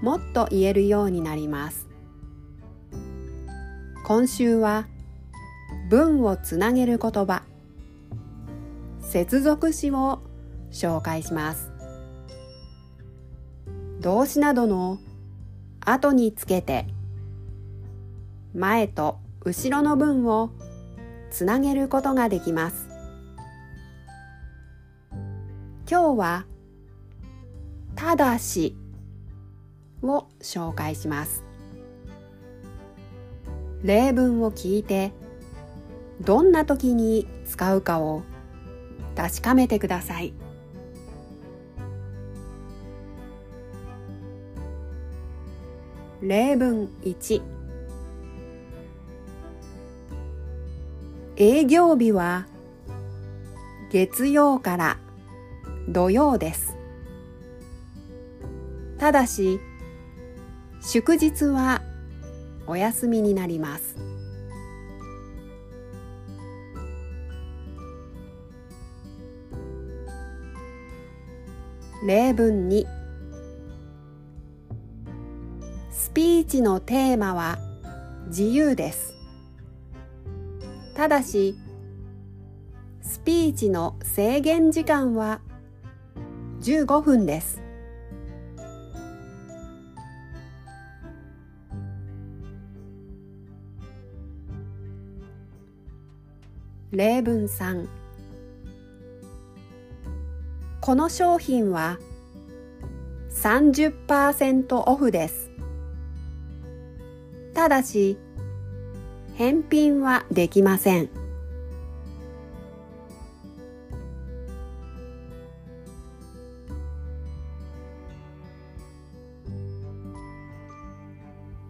もっと言えるようになります。今週は文をつなげる言葉。接続詞を紹介します。動詞などの後につけて前と後ろの文をつなげることができます。今日はただし。を紹介します。例文を聞いてどんな時に使うかを確かめてください。例文1営業日は月曜から土曜です。ただし祝日はお休みになります。例文2スピーチのテーマは自由です。ただしスピーチの制限時間は15分です。例文3この商品は30%オフです。ただし返品はできません。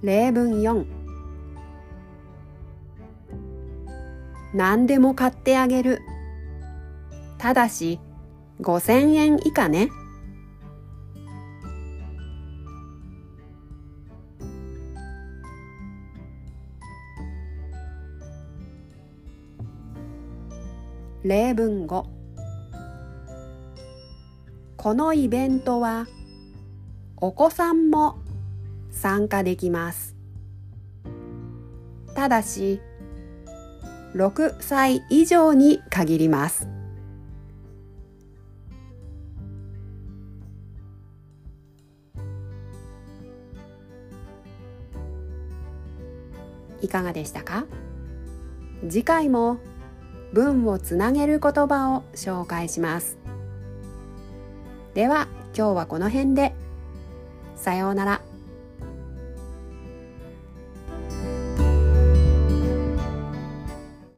例文4何でも買ってあげる。ただし5000円以下ね。例文5このイベントはお子さんも参加できます。ただし6歳以上に限ります。いかがでしたか？次回も文をつなげる言葉を紹介します。では今日はこの辺で。さようなら。